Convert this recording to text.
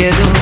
io